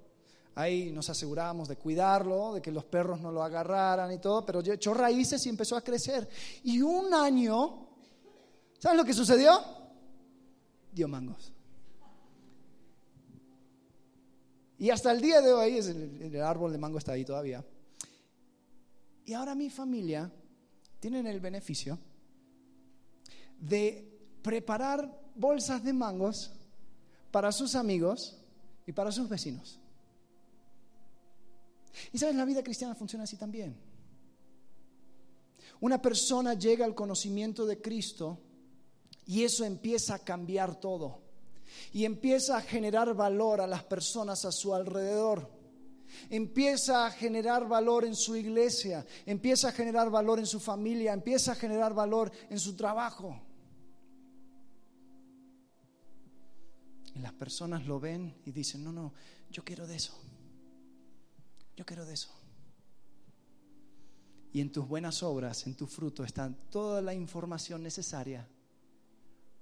Ahí nos aseguramos de cuidarlo, de que los perros no lo agarraran y todo, pero echó raíces y empezó a crecer. Y un año, ¿saben lo que sucedió? Dio mangos. Y hasta el día de hoy, el árbol de mango está ahí todavía. Y ahora mi familia tienen el beneficio de preparar bolsas de mangos para sus amigos y para sus vecinos. Y sabes, la vida cristiana funciona así también. Una persona llega al conocimiento de Cristo y eso empieza a cambiar todo y empieza a generar valor a las personas a su alrededor. Empieza a generar valor en su iglesia, empieza a generar valor en su familia, empieza a generar valor en su trabajo. Y las personas lo ven y dicen, no, no, yo quiero de eso. Yo quiero de eso. Y en tus buenas obras, en tu fruto, está toda la información necesaria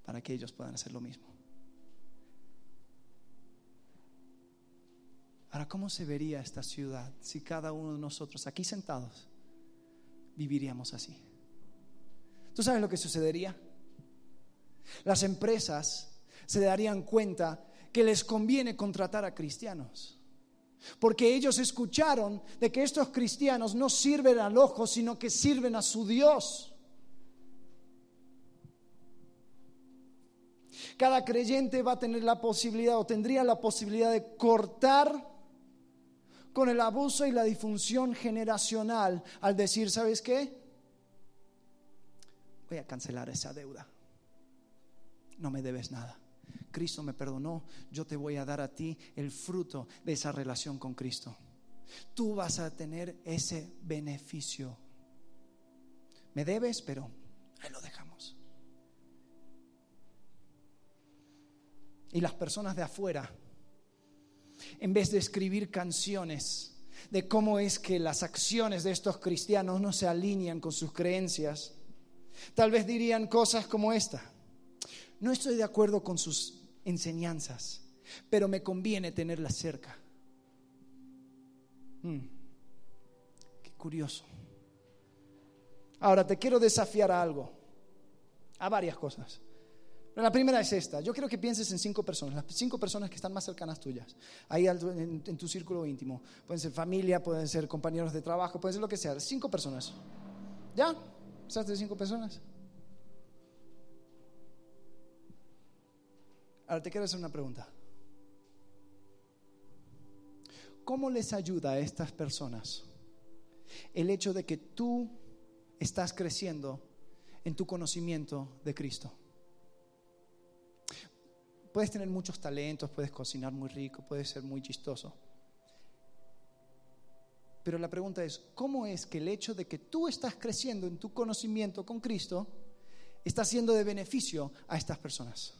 para que ellos puedan hacer lo mismo. Ahora, ¿cómo se vería esta ciudad si cada uno de nosotros aquí sentados viviríamos así? ¿Tú sabes lo que sucedería? Las empresas se darían cuenta que les conviene contratar a cristianos. Porque ellos escucharon de que estos cristianos no sirven al ojo, sino que sirven a su Dios. Cada creyente va a tener la posibilidad o tendría la posibilidad de cortar con el abuso y la disfunción generacional al decir, ¿sabes qué? Voy a cancelar esa deuda. No me debes nada. Cristo me perdonó, yo te voy a dar a ti el fruto de esa relación con Cristo. Tú vas a tener ese beneficio. Me debes, pero ahí lo dejamos. Y las personas de afuera en vez de escribir canciones de cómo es que las acciones de estos cristianos no se alinean con sus creencias, tal vez dirían cosas como esta. No estoy de acuerdo con sus enseñanzas, pero me conviene tenerlas cerca. Hmm. curioso. Ahora te quiero desafiar a algo, a varias cosas. La primera es esta. Yo quiero que pienses en cinco personas, las cinco personas que están más cercanas tuyas, ahí en, en tu círculo íntimo. Pueden ser familia, pueden ser compañeros de trabajo, pueden ser lo que sea. Cinco personas. ¿Ya? ¿Pensaste de cinco personas? Ahora te quiero hacer una pregunta. ¿Cómo les ayuda a estas personas el hecho de que tú estás creciendo en tu conocimiento de Cristo? Puedes tener muchos talentos, puedes cocinar muy rico, puedes ser muy chistoso. Pero la pregunta es, ¿cómo es que el hecho de que tú estás creciendo en tu conocimiento con Cristo está siendo de beneficio a estas personas?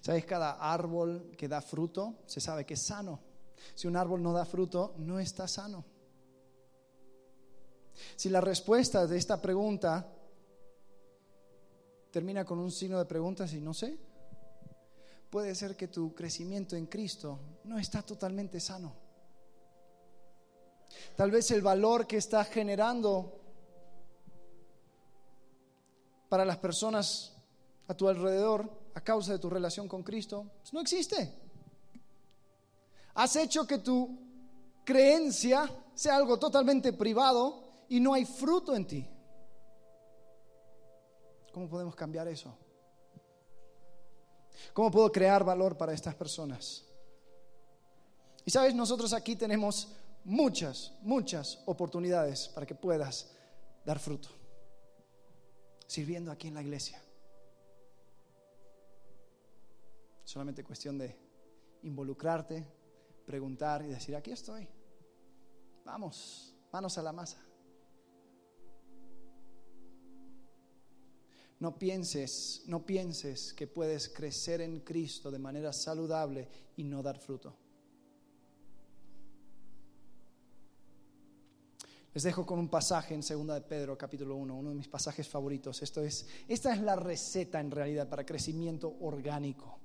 ¿Sabes? Cada árbol que da fruto se sabe que es sano. Si un árbol no da fruto, no está sano. Si la respuesta de esta pregunta termina con un signo de preguntas y no sé, puede ser que tu crecimiento en Cristo no está totalmente sano. Tal vez el valor que está generando para las personas a tu alrededor a causa de tu relación con Cristo, pues no existe. Has hecho que tu creencia sea algo totalmente privado y no hay fruto en ti. ¿Cómo podemos cambiar eso? ¿Cómo puedo crear valor para estas personas? Y sabes, nosotros aquí tenemos muchas, muchas oportunidades para que puedas dar fruto, sirviendo aquí en la iglesia. Solamente cuestión de involucrarte, preguntar y decir, aquí estoy. Vamos, manos a la masa. No pienses, no pienses que puedes crecer en Cristo de manera saludable y no dar fruto. Les dejo con un pasaje en 2 de Pedro, capítulo 1, uno de mis pasajes favoritos. Esto es, esta es la receta en realidad para crecimiento orgánico.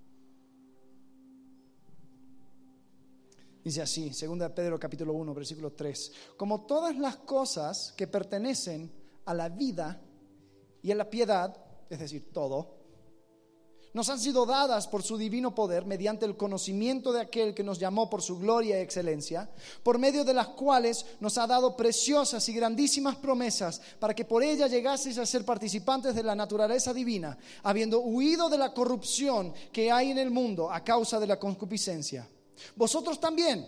Dice así, 2 Pedro capítulo 1, versículo 3, como todas las cosas que pertenecen a la vida y a la piedad, es decir, todo, nos han sido dadas por su divino poder mediante el conocimiento de aquel que nos llamó por su gloria y excelencia, por medio de las cuales nos ha dado preciosas y grandísimas promesas para que por ella llegaseis a ser participantes de la naturaleza divina, habiendo huido de la corrupción que hay en el mundo a causa de la concupiscencia. Vosotros también,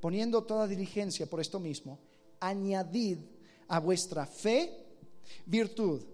poniendo toda diligencia por esto mismo, añadid a vuestra fe virtud,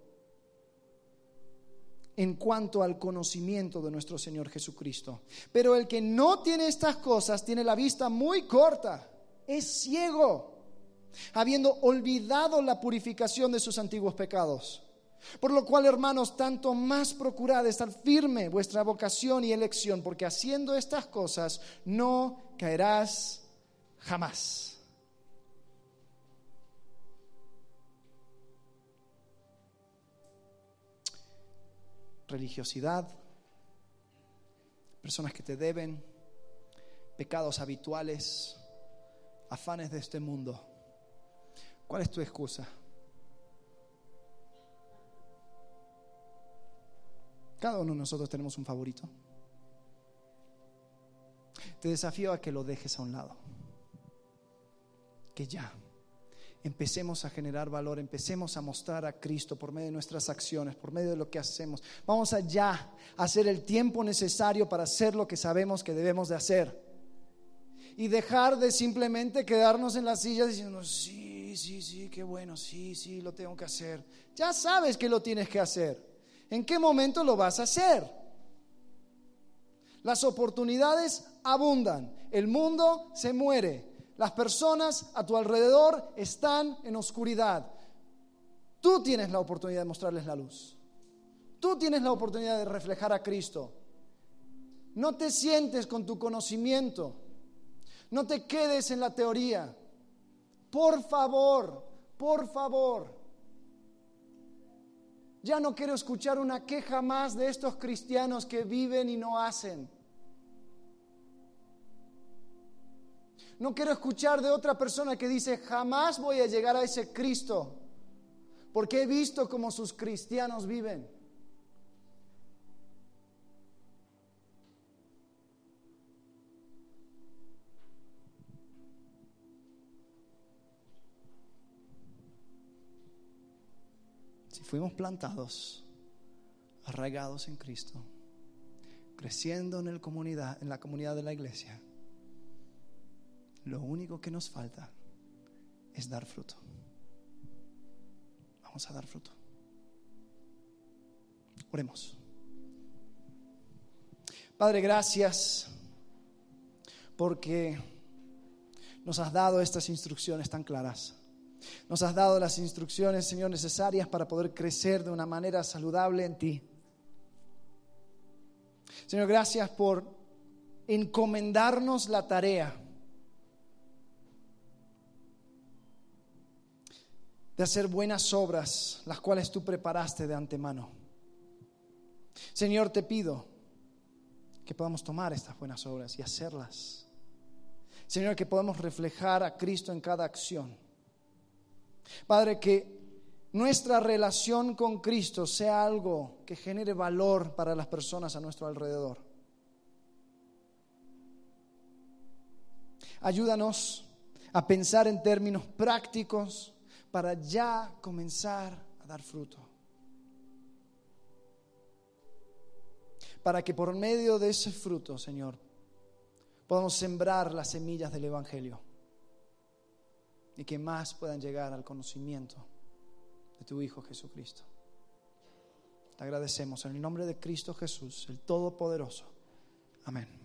en cuanto al conocimiento de nuestro Señor Jesucristo. Pero el que no tiene estas cosas tiene la vista muy corta, es ciego, habiendo olvidado la purificación de sus antiguos pecados. Por lo cual, hermanos, tanto más procurad estar firme vuestra vocación y elección, porque haciendo estas cosas no caerás jamás. Religiosidad, personas que te deben, pecados habituales, afanes de este mundo. ¿Cuál es tu excusa? Cada uno de nosotros tenemos un favorito. Te desafío a que lo dejes a un lado. Que ya empecemos a generar valor, empecemos a mostrar a Cristo por medio de nuestras acciones, por medio de lo que hacemos. Vamos allá a hacer el tiempo necesario para hacer lo que sabemos que debemos de hacer. Y dejar de simplemente quedarnos en la silla diciendo, sí, sí, sí, qué bueno, sí, sí, lo tengo que hacer. Ya sabes que lo tienes que hacer. ¿En qué momento lo vas a hacer? Las oportunidades abundan, el mundo se muere, las personas a tu alrededor están en oscuridad. Tú tienes la oportunidad de mostrarles la luz. Tú tienes la oportunidad de reflejar a Cristo. No te sientes con tu conocimiento. No te quedes en la teoría. Por favor, por favor. Ya no quiero escuchar una queja más de estos cristianos que viven y no hacen. No quiero escuchar de otra persona que dice, jamás voy a llegar a ese Cristo, porque he visto cómo sus cristianos viven. Si fuimos plantados, arraigados en Cristo, creciendo en, el comunidad, en la comunidad de la iglesia, lo único que nos falta es dar fruto. Vamos a dar fruto. Oremos. Padre, gracias porque nos has dado estas instrucciones tan claras. Nos has dado las instrucciones, Señor, necesarias para poder crecer de una manera saludable en ti. Señor, gracias por encomendarnos la tarea de hacer buenas obras, las cuales tú preparaste de antemano. Señor, te pido que podamos tomar estas buenas obras y hacerlas. Señor, que podamos reflejar a Cristo en cada acción. Padre, que nuestra relación con Cristo sea algo que genere valor para las personas a nuestro alrededor. Ayúdanos a pensar en términos prácticos para ya comenzar a dar fruto. Para que por medio de ese fruto, Señor, podamos sembrar las semillas del Evangelio y que más puedan llegar al conocimiento de tu Hijo Jesucristo. Te agradecemos en el nombre de Cristo Jesús, el Todopoderoso. Amén.